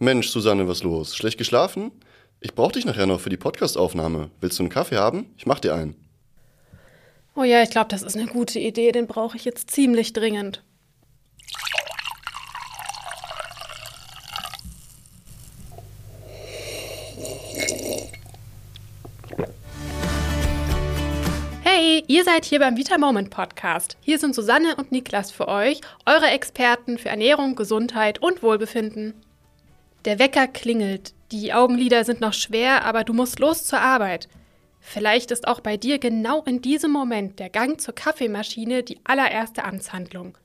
Mensch, Susanne, was los? Schlecht geschlafen? Ich brauche dich nachher noch für die Podcastaufnahme. Willst du einen Kaffee haben? Ich mach dir einen. Oh ja, ich glaube, das ist eine gute Idee. Den brauche ich jetzt ziemlich dringend. Hey, ihr seid hier beim Vita Moment Podcast. Hier sind Susanne und Niklas für euch, eure Experten für Ernährung, Gesundheit und Wohlbefinden. Der Wecker klingelt, die Augenlider sind noch schwer, aber du musst los zur Arbeit. Vielleicht ist auch bei dir genau in diesem Moment der Gang zur Kaffeemaschine die allererste Amtshandlung.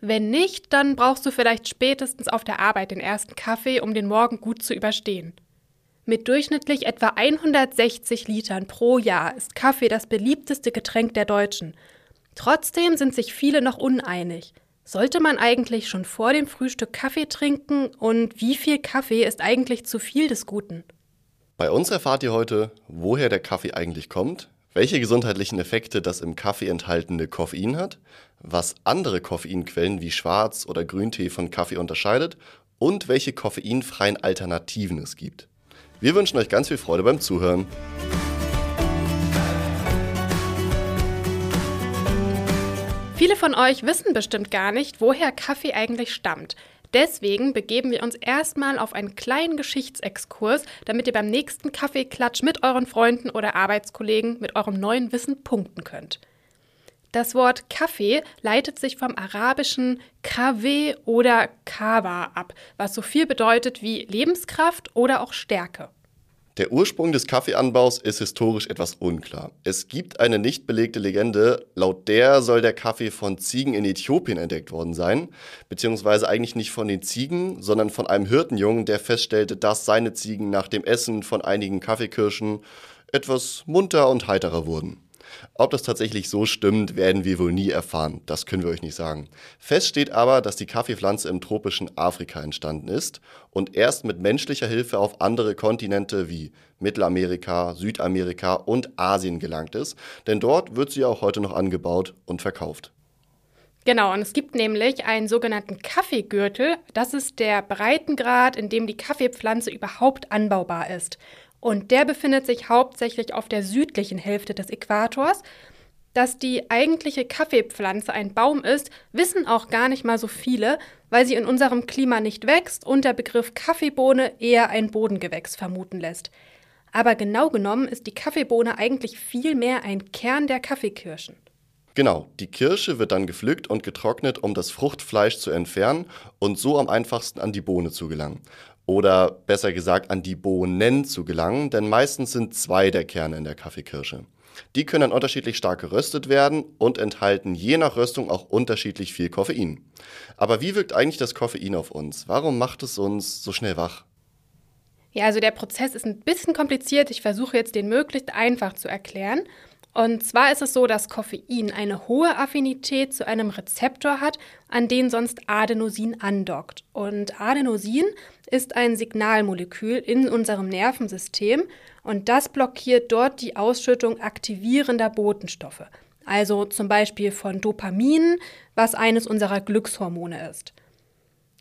Wenn nicht, dann brauchst du vielleicht spätestens auf der Arbeit den ersten Kaffee, um den Morgen gut zu überstehen. Mit durchschnittlich etwa 160 Litern pro Jahr ist Kaffee das beliebteste Getränk der Deutschen. Trotzdem sind sich viele noch uneinig. Sollte man eigentlich schon vor dem Frühstück Kaffee trinken und wie viel Kaffee ist eigentlich zu viel des Guten? Bei uns erfahrt ihr heute, woher der Kaffee eigentlich kommt, welche gesundheitlichen Effekte das im Kaffee enthaltene Koffein hat, was andere Koffeinquellen wie Schwarz- oder Grüntee von Kaffee unterscheidet und welche koffeinfreien Alternativen es gibt. Wir wünschen euch ganz viel Freude beim Zuhören. Viele von euch wissen bestimmt gar nicht, woher Kaffee eigentlich stammt. Deswegen begeben wir uns erstmal auf einen kleinen Geschichtsexkurs, damit ihr beim nächsten Kaffeeklatsch mit euren Freunden oder Arbeitskollegen mit eurem neuen Wissen punkten könnt. Das Wort Kaffee leitet sich vom arabischen Kave oder Kawa ab, was so viel bedeutet wie Lebenskraft oder auch Stärke. Der Ursprung des Kaffeeanbaus ist historisch etwas unklar. Es gibt eine nicht belegte Legende, laut der soll der Kaffee von Ziegen in Äthiopien entdeckt worden sein, beziehungsweise eigentlich nicht von den Ziegen, sondern von einem Hirtenjungen, der feststellte, dass seine Ziegen nach dem Essen von einigen Kaffeekirschen etwas munter und heiterer wurden. Ob das tatsächlich so stimmt, werden wir wohl nie erfahren. Das können wir euch nicht sagen. Fest steht aber, dass die Kaffeepflanze im tropischen Afrika entstanden ist und erst mit menschlicher Hilfe auf andere Kontinente wie Mittelamerika, Südamerika und Asien gelangt ist, denn dort wird sie auch heute noch angebaut und verkauft. Genau, und es gibt nämlich einen sogenannten Kaffeegürtel. Das ist der Breitengrad, in dem die Kaffeepflanze überhaupt anbaubar ist. Und der befindet sich hauptsächlich auf der südlichen Hälfte des Äquators. Dass die eigentliche Kaffeepflanze ein Baum ist, wissen auch gar nicht mal so viele, weil sie in unserem Klima nicht wächst und der Begriff Kaffeebohne eher ein Bodengewächs vermuten lässt. Aber genau genommen ist die Kaffeebohne eigentlich viel mehr ein Kern der Kaffeekirschen. Genau, die Kirsche wird dann gepflückt und getrocknet, um das Fruchtfleisch zu entfernen und so am einfachsten an die Bohne zu gelangen oder besser gesagt an die Bohnen zu gelangen, denn meistens sind zwei der Kerne in der Kaffeekirsche. Die können dann unterschiedlich stark geröstet werden und enthalten je nach Röstung auch unterschiedlich viel Koffein. Aber wie wirkt eigentlich das Koffein auf uns? Warum macht es uns so schnell wach? Ja, also der Prozess ist ein bisschen kompliziert. Ich versuche jetzt den möglichst einfach zu erklären. Und zwar ist es so, dass Koffein eine hohe Affinität zu einem Rezeptor hat, an den sonst Adenosin andockt. Und Adenosin ist ein Signalmolekül in unserem Nervensystem und das blockiert dort die Ausschüttung aktivierender Botenstoffe. Also zum Beispiel von Dopamin, was eines unserer Glückshormone ist.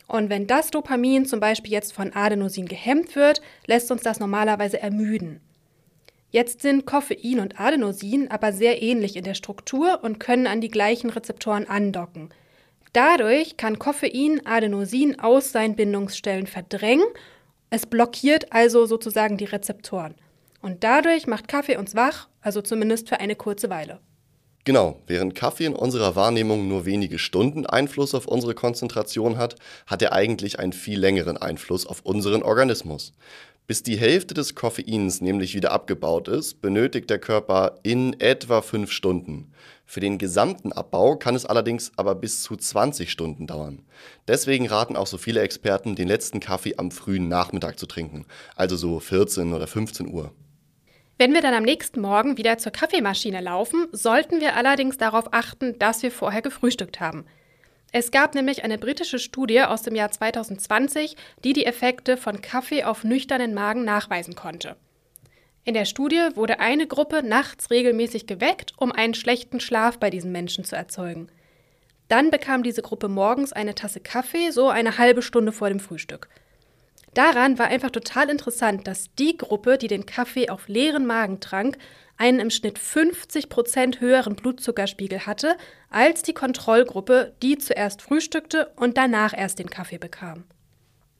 Und wenn das Dopamin zum Beispiel jetzt von Adenosin gehemmt wird, lässt uns das normalerweise ermüden. Jetzt sind Koffein und Adenosin aber sehr ähnlich in der Struktur und können an die gleichen Rezeptoren andocken. Dadurch kann Koffein Adenosin aus seinen Bindungsstellen verdrängen. Es blockiert also sozusagen die Rezeptoren. Und dadurch macht Kaffee uns wach, also zumindest für eine kurze Weile. Genau, während Kaffee in unserer Wahrnehmung nur wenige Stunden Einfluss auf unsere Konzentration hat, hat er eigentlich einen viel längeren Einfluss auf unseren Organismus. Bis die Hälfte des Koffeins nämlich wieder abgebaut ist, benötigt der Körper in etwa fünf Stunden. Für den gesamten Abbau kann es allerdings aber bis zu 20 Stunden dauern. Deswegen raten auch so viele Experten, den letzten Kaffee am frühen Nachmittag zu trinken, also so 14 oder 15 Uhr. Wenn wir dann am nächsten Morgen wieder zur Kaffeemaschine laufen, sollten wir allerdings darauf achten, dass wir vorher gefrühstückt haben. Es gab nämlich eine britische Studie aus dem Jahr 2020, die die Effekte von Kaffee auf nüchternen Magen nachweisen konnte. In der Studie wurde eine Gruppe nachts regelmäßig geweckt, um einen schlechten Schlaf bei diesen Menschen zu erzeugen. Dann bekam diese Gruppe morgens eine Tasse Kaffee, so eine halbe Stunde vor dem Frühstück. Daran war einfach total interessant, dass die Gruppe, die den Kaffee auf leeren Magen trank, einen im Schnitt 50 Prozent höheren Blutzuckerspiegel hatte als die Kontrollgruppe, die zuerst frühstückte und danach erst den Kaffee bekam.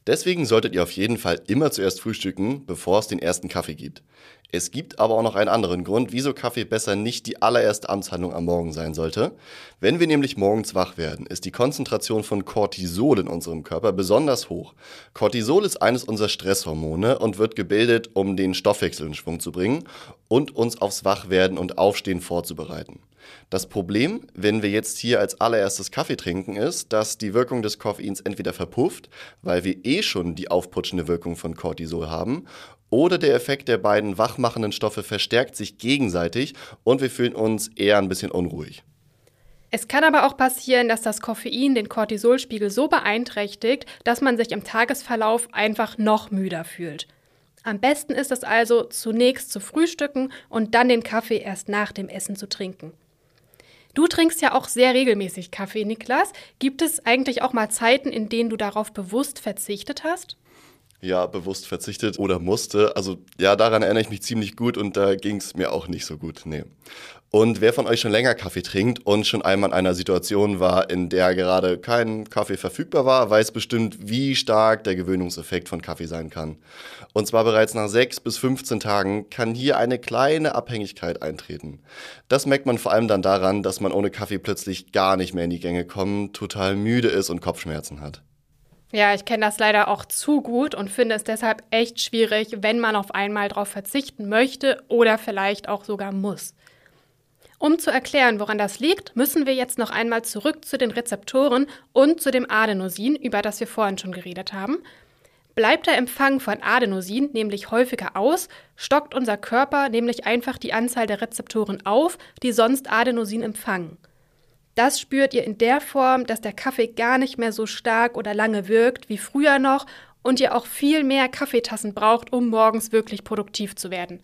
Deswegen solltet ihr auf jeden Fall immer zuerst frühstücken, bevor es den ersten Kaffee gibt. Es gibt aber auch noch einen anderen Grund, wieso Kaffee besser nicht die allererste Amtshandlung am Morgen sein sollte. Wenn wir nämlich morgens wach werden, ist die Konzentration von Cortisol in unserem Körper besonders hoch. Cortisol ist eines unserer Stresshormone und wird gebildet, um den Stoffwechsel in Schwung zu bringen und uns aufs Wachwerden und Aufstehen vorzubereiten. Das Problem, wenn wir jetzt hier als allererstes Kaffee trinken, ist, dass die Wirkung des Koffeins entweder verpufft, weil wir eh schon die aufputschende Wirkung von Cortisol haben, oder der Effekt der beiden wachmachenden Stoffe verstärkt sich gegenseitig und wir fühlen uns eher ein bisschen unruhig. Es kann aber auch passieren, dass das Koffein den Cortisolspiegel so beeinträchtigt, dass man sich im Tagesverlauf einfach noch müder fühlt. Am besten ist es also, zunächst zu frühstücken und dann den Kaffee erst nach dem Essen zu trinken. Du trinkst ja auch sehr regelmäßig Kaffee, Niklas. Gibt es eigentlich auch mal Zeiten, in denen du darauf bewusst verzichtet hast? Ja, bewusst verzichtet oder musste. Also ja, daran erinnere ich mich ziemlich gut und da ging es mir auch nicht so gut. Nee. Und wer von euch schon länger Kaffee trinkt und schon einmal in einer Situation war, in der gerade kein Kaffee verfügbar war, weiß bestimmt, wie stark der Gewöhnungseffekt von Kaffee sein kann. Und zwar bereits nach 6 bis 15 Tagen kann hier eine kleine Abhängigkeit eintreten. Das merkt man vor allem dann daran, dass man ohne Kaffee plötzlich gar nicht mehr in die Gänge kommt, total müde ist und Kopfschmerzen hat. Ja, ich kenne das leider auch zu gut und finde es deshalb echt schwierig, wenn man auf einmal darauf verzichten möchte oder vielleicht auch sogar muss. Um zu erklären, woran das liegt, müssen wir jetzt noch einmal zurück zu den Rezeptoren und zu dem Adenosin, über das wir vorhin schon geredet haben. Bleibt der Empfang von Adenosin nämlich häufiger aus, stockt unser Körper nämlich einfach die Anzahl der Rezeptoren auf, die sonst Adenosin empfangen. Das spürt ihr in der Form, dass der Kaffee gar nicht mehr so stark oder lange wirkt wie früher noch und ihr auch viel mehr Kaffeetassen braucht, um morgens wirklich produktiv zu werden.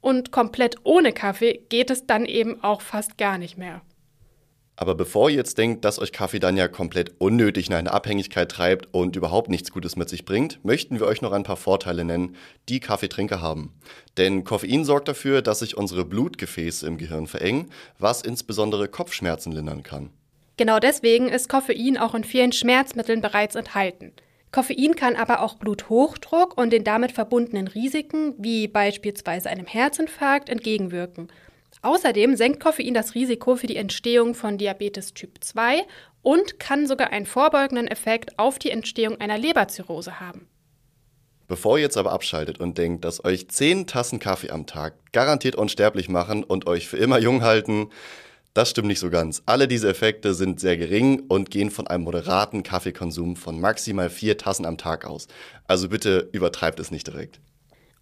Und komplett ohne Kaffee geht es dann eben auch fast gar nicht mehr. Aber bevor ihr jetzt denkt, dass euch Kaffee dann ja komplett unnötig in eine Abhängigkeit treibt und überhaupt nichts Gutes mit sich bringt, möchten wir euch noch ein paar Vorteile nennen, die Kaffeetrinker haben. Denn Koffein sorgt dafür, dass sich unsere Blutgefäße im Gehirn verengen, was insbesondere Kopfschmerzen lindern kann. Genau deswegen ist Koffein auch in vielen Schmerzmitteln bereits enthalten. Koffein kann aber auch Bluthochdruck und den damit verbundenen Risiken, wie beispielsweise einem Herzinfarkt, entgegenwirken. Außerdem senkt Koffein das Risiko für die Entstehung von Diabetes Typ 2 und kann sogar einen vorbeugenden Effekt auf die Entstehung einer Leberzirrhose haben. Bevor ihr jetzt aber abschaltet und denkt, dass euch 10 Tassen Kaffee am Tag garantiert unsterblich machen und euch für immer jung halten, das stimmt nicht so ganz. Alle diese Effekte sind sehr gering und gehen von einem moderaten Kaffeekonsum von maximal vier Tassen am Tag aus. Also bitte übertreibt es nicht direkt.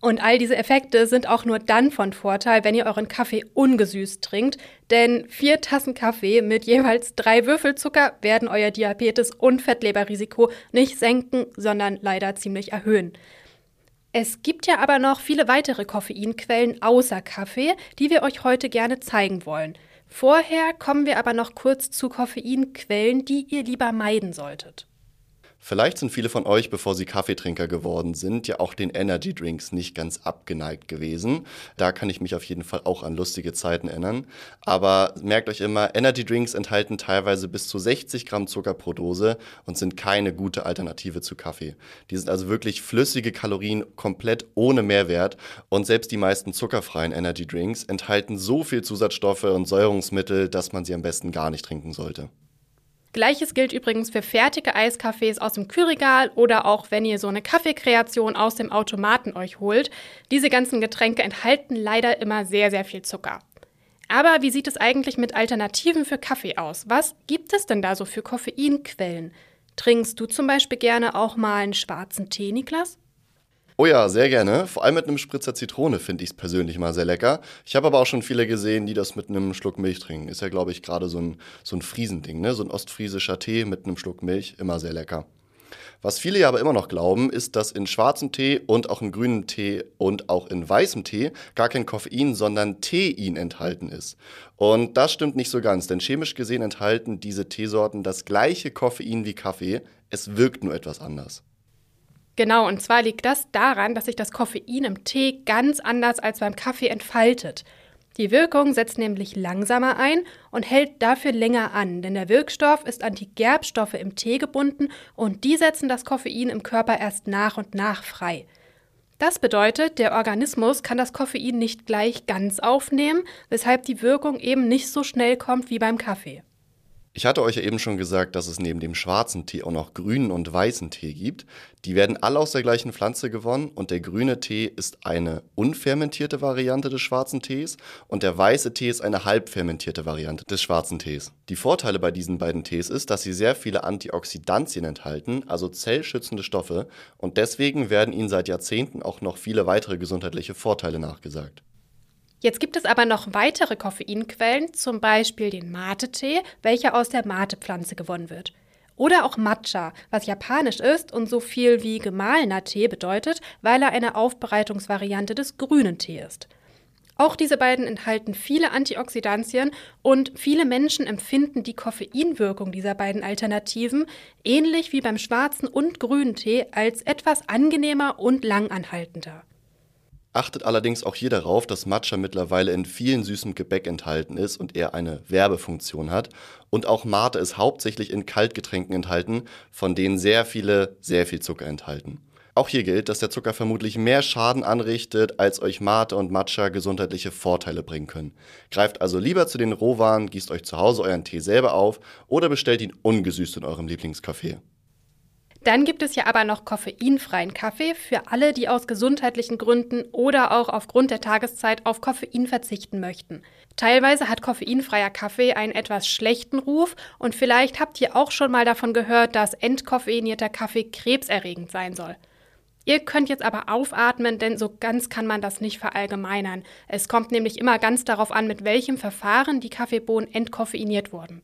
Und all diese Effekte sind auch nur dann von Vorteil, wenn ihr euren Kaffee ungesüßt trinkt. Denn vier Tassen Kaffee mit jeweils drei Würfel Zucker werden euer Diabetes- und Fettleberrisiko nicht senken, sondern leider ziemlich erhöhen. Es gibt ja aber noch viele weitere Koffeinquellen außer Kaffee, die wir euch heute gerne zeigen wollen. Vorher kommen wir aber noch kurz zu Koffeinquellen, die ihr lieber meiden solltet. Vielleicht sind viele von euch, bevor sie Kaffeetrinker geworden sind, ja auch den Energy Drinks nicht ganz abgeneigt gewesen. Da kann ich mich auf jeden Fall auch an lustige Zeiten erinnern. Aber merkt euch immer, Energy Drinks enthalten teilweise bis zu 60 Gramm Zucker pro Dose und sind keine gute Alternative zu Kaffee. Die sind also wirklich flüssige Kalorien komplett ohne Mehrwert und selbst die meisten zuckerfreien Energy Drinks enthalten so viel Zusatzstoffe und Säurungsmittel, dass man sie am besten gar nicht trinken sollte. Gleiches gilt übrigens für fertige Eiskaffees aus dem Kühlregal oder auch wenn ihr so eine Kaffeekreation aus dem Automaten euch holt. Diese ganzen Getränke enthalten leider immer sehr, sehr viel Zucker. Aber wie sieht es eigentlich mit Alternativen für Kaffee aus? Was gibt es denn da so für Koffeinquellen? Trinkst du zum Beispiel gerne auch mal einen schwarzen Tee, Niklas? Oh ja, sehr gerne. Vor allem mit einem Spritzer Zitrone finde ich es persönlich mal sehr lecker. Ich habe aber auch schon viele gesehen, die das mit einem Schluck Milch trinken. Ist ja, glaube ich, gerade so ein, so ein Friesending, ne? So ein ostfriesischer Tee mit einem Schluck Milch, immer sehr lecker. Was viele ja aber immer noch glauben, ist, dass in schwarzem Tee und auch in grünem Tee und auch in weißem Tee gar kein Koffein, sondern Tein enthalten ist. Und das stimmt nicht so ganz, denn chemisch gesehen enthalten diese Teesorten das gleiche Koffein wie Kaffee, es wirkt nur etwas anders. Genau, und zwar liegt das daran, dass sich das Koffein im Tee ganz anders als beim Kaffee entfaltet. Die Wirkung setzt nämlich langsamer ein und hält dafür länger an, denn der Wirkstoff ist an die Gerbstoffe im Tee gebunden und die setzen das Koffein im Körper erst nach und nach frei. Das bedeutet, der Organismus kann das Koffein nicht gleich ganz aufnehmen, weshalb die Wirkung eben nicht so schnell kommt wie beim Kaffee. Ich hatte euch ja eben schon gesagt, dass es neben dem schwarzen Tee auch noch grünen und weißen Tee gibt. Die werden alle aus der gleichen Pflanze gewonnen und der grüne Tee ist eine unfermentierte Variante des schwarzen Tees und der weiße Tee ist eine halbfermentierte Variante des schwarzen Tees. Die Vorteile bei diesen beiden Tees ist, dass sie sehr viele Antioxidantien enthalten, also zellschützende Stoffe und deswegen werden ihnen seit Jahrzehnten auch noch viele weitere gesundheitliche Vorteile nachgesagt. Jetzt gibt es aber noch weitere Koffeinquellen, zum Beispiel den Mate-Tee, welcher aus der Mate-Pflanze gewonnen wird. Oder auch Matcha, was japanisch ist und so viel wie gemahlener Tee bedeutet, weil er eine Aufbereitungsvariante des grünen Tee ist. Auch diese beiden enthalten viele Antioxidantien und viele Menschen empfinden die Koffeinwirkung dieser beiden Alternativen ähnlich wie beim schwarzen und grünen Tee als etwas angenehmer und langanhaltender. Achtet allerdings auch hier darauf, dass Matcha mittlerweile in vielen süßem Gebäck enthalten ist und eher eine Werbefunktion hat. Und auch Mate ist hauptsächlich in Kaltgetränken enthalten, von denen sehr viele sehr viel Zucker enthalten. Auch hier gilt, dass der Zucker vermutlich mehr Schaden anrichtet, als euch Mate und Matcha gesundheitliche Vorteile bringen können. Greift also lieber zu den Rohwaren, gießt euch zu Hause euren Tee selber auf oder bestellt ihn ungesüßt in eurem Lieblingscafé. Dann gibt es ja aber noch koffeinfreien Kaffee für alle, die aus gesundheitlichen Gründen oder auch aufgrund der Tageszeit auf Koffein verzichten möchten. Teilweise hat koffeinfreier Kaffee einen etwas schlechten Ruf und vielleicht habt ihr auch schon mal davon gehört, dass entkoffeinierter Kaffee krebserregend sein soll. Ihr könnt jetzt aber aufatmen, denn so ganz kann man das nicht verallgemeinern. Es kommt nämlich immer ganz darauf an, mit welchem Verfahren die Kaffeebohnen entkoffeiniert wurden.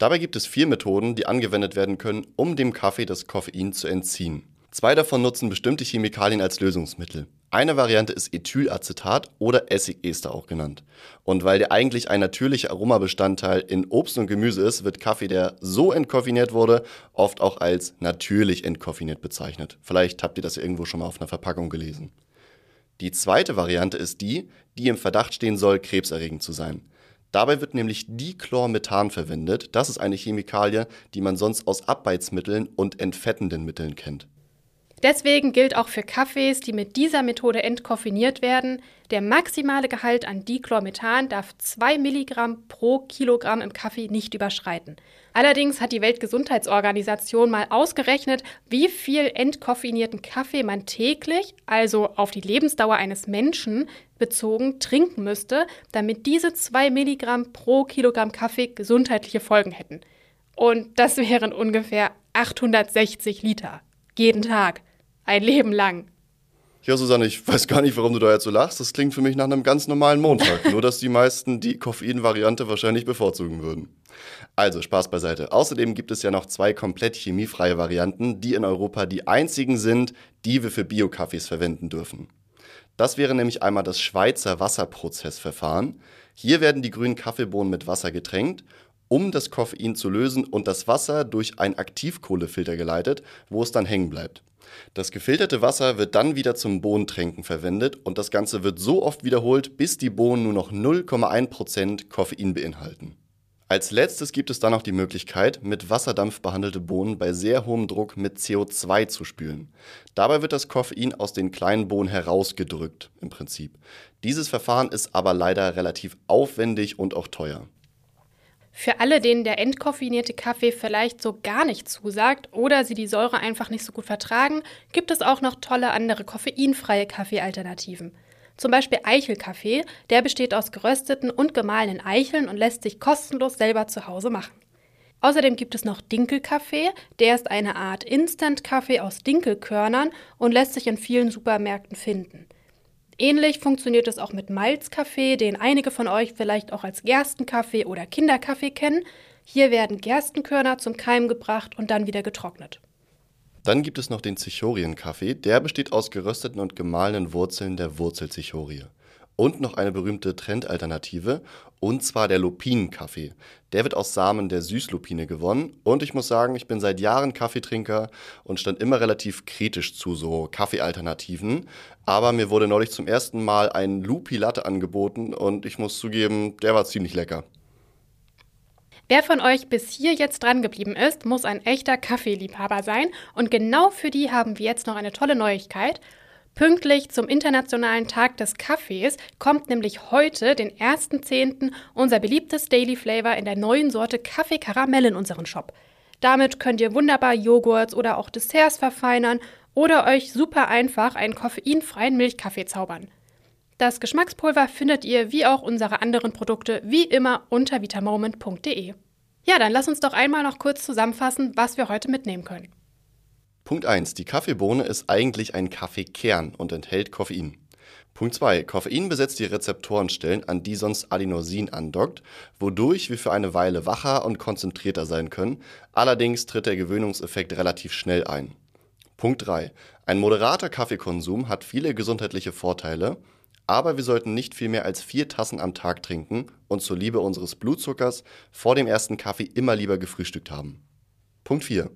Dabei gibt es vier Methoden, die angewendet werden können, um dem Kaffee das Koffein zu entziehen. Zwei davon nutzen bestimmte Chemikalien als Lösungsmittel. Eine Variante ist Ethylacetat oder Essigester auch genannt. Und weil der eigentlich ein natürlicher Aromabestandteil in Obst und Gemüse ist, wird Kaffee, der so entkoffiniert wurde, oft auch als natürlich entkoffiniert bezeichnet. Vielleicht habt ihr das irgendwo schon mal auf einer Verpackung gelesen. Die zweite Variante ist die, die im Verdacht stehen soll, krebserregend zu sein. Dabei wird nämlich Dichlormethan verwendet. Das ist eine Chemikalie, die man sonst aus Abbeizmitteln und entfettenden Mitteln kennt. Deswegen gilt auch für Kaffees, die mit dieser Methode entkoffiniert werden, der maximale Gehalt an Dichlormethan darf 2 Milligramm pro Kilogramm im Kaffee nicht überschreiten. Allerdings hat die Weltgesundheitsorganisation mal ausgerechnet, wie viel entkoffinierten Kaffee man täglich, also auf die Lebensdauer eines Menschen bezogen, trinken müsste, damit diese 2 Milligramm pro Kilogramm Kaffee gesundheitliche Folgen hätten. Und das wären ungefähr 860 Liter. Jeden Tag. Ein Leben lang. Ja, Susanne, ich weiß gar nicht, warum du da jetzt so lachst. Das klingt für mich nach einem ganz normalen Montag. Nur, dass die meisten die Koffein-Variante wahrscheinlich bevorzugen würden. Also, Spaß beiseite. Außerdem gibt es ja noch zwei komplett chemiefreie Varianten, die in Europa die einzigen sind, die wir für Bio-Kaffees verwenden dürfen. Das wäre nämlich einmal das Schweizer Wasserprozessverfahren. Hier werden die grünen Kaffeebohnen mit Wasser getränkt um das Koffein zu lösen und das Wasser durch einen Aktivkohlefilter geleitet, wo es dann hängen bleibt. Das gefilterte Wasser wird dann wieder zum Bohnentränken verwendet und das Ganze wird so oft wiederholt, bis die Bohnen nur noch 0,1% Koffein beinhalten. Als letztes gibt es dann noch die Möglichkeit, mit Wasserdampf behandelte Bohnen bei sehr hohem Druck mit CO2 zu spülen. Dabei wird das Koffein aus den kleinen Bohnen herausgedrückt, im Prinzip. Dieses Verfahren ist aber leider relativ aufwendig und auch teuer. Für alle, denen der entkoffinierte Kaffee vielleicht so gar nicht zusagt oder sie die Säure einfach nicht so gut vertragen, gibt es auch noch tolle andere koffeinfreie Kaffeealternativen. Zum Beispiel Eichelkaffee, der besteht aus gerösteten und gemahlenen Eicheln und lässt sich kostenlos selber zu Hause machen. Außerdem gibt es noch Dinkelkaffee, der ist eine Art Instant-Kaffee aus Dinkelkörnern und lässt sich in vielen Supermärkten finden. Ähnlich funktioniert es auch mit Malzkaffee, den einige von euch vielleicht auch als Gerstenkaffee oder Kinderkaffee kennen. Hier werden Gerstenkörner zum Keim gebracht und dann wieder getrocknet. Dann gibt es noch den Zichorienkaffee. Der besteht aus gerösteten und gemahlenen Wurzeln der Wurzelzichorie. Und noch eine berühmte Trendalternative, und zwar der Lupinenkaffee. Der wird aus Samen der Süßlupine gewonnen und ich muss sagen, ich bin seit Jahren Kaffeetrinker und stand immer relativ kritisch zu so Kaffeealternativen, aber mir wurde neulich zum ersten Mal ein Lupi Latte angeboten und ich muss zugeben, der war ziemlich lecker. Wer von euch bis hier jetzt dran geblieben ist, muss ein echter Kaffeeliebhaber sein. Und genau für die haben wir jetzt noch eine tolle Neuigkeit. Pünktlich zum Internationalen Tag des Kaffees kommt nämlich heute, den 1.10., unser beliebtes Daily Flavor in der neuen Sorte Kaffee Karamell in unseren Shop. Damit könnt ihr wunderbar Joghurts oder auch Desserts verfeinern oder euch super einfach einen koffeinfreien Milchkaffee zaubern. Das Geschmackspulver findet ihr wie auch unsere anderen Produkte wie immer unter vitamoment.de. Ja, dann lass uns doch einmal noch kurz zusammenfassen, was wir heute mitnehmen können. Punkt 1. Die Kaffeebohne ist eigentlich ein Kaffeekern und enthält Koffein. Punkt 2. Koffein besetzt die Rezeptorenstellen, an die sonst Adenosin andockt, wodurch wir für eine Weile wacher und konzentrierter sein können. Allerdings tritt der Gewöhnungseffekt relativ schnell ein. Punkt 3. Ein moderater Kaffeekonsum hat viele gesundheitliche Vorteile, aber wir sollten nicht viel mehr als vier Tassen am Tag trinken und zur Liebe unseres Blutzuckers vor dem ersten Kaffee immer lieber gefrühstückt haben. Punkt 4.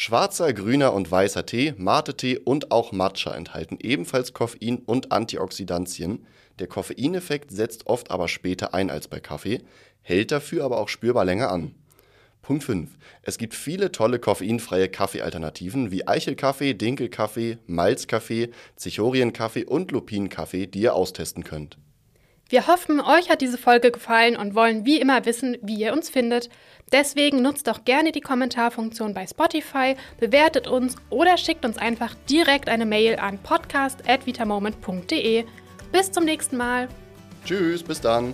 Schwarzer, grüner und weißer Tee, Mate-Tee und auch Matcha enthalten ebenfalls Koffein und Antioxidantien. Der Koffeineffekt setzt oft aber später ein als bei Kaffee, hält dafür aber auch spürbar länger an. Punkt 5. Es gibt viele tolle koffeinfreie Kaffeealternativen wie Eichelkaffee, Dinkelkaffee, Malzkaffee, Zichorienkaffee und Lupinenkaffee, die ihr austesten könnt. Wir hoffen, euch hat diese Folge gefallen und wollen wie immer wissen, wie ihr uns findet. Deswegen nutzt doch gerne die Kommentarfunktion bei Spotify, bewertet uns oder schickt uns einfach direkt eine Mail an podcast@vitamoment.de. Bis zum nächsten Mal. Tschüss, bis dann.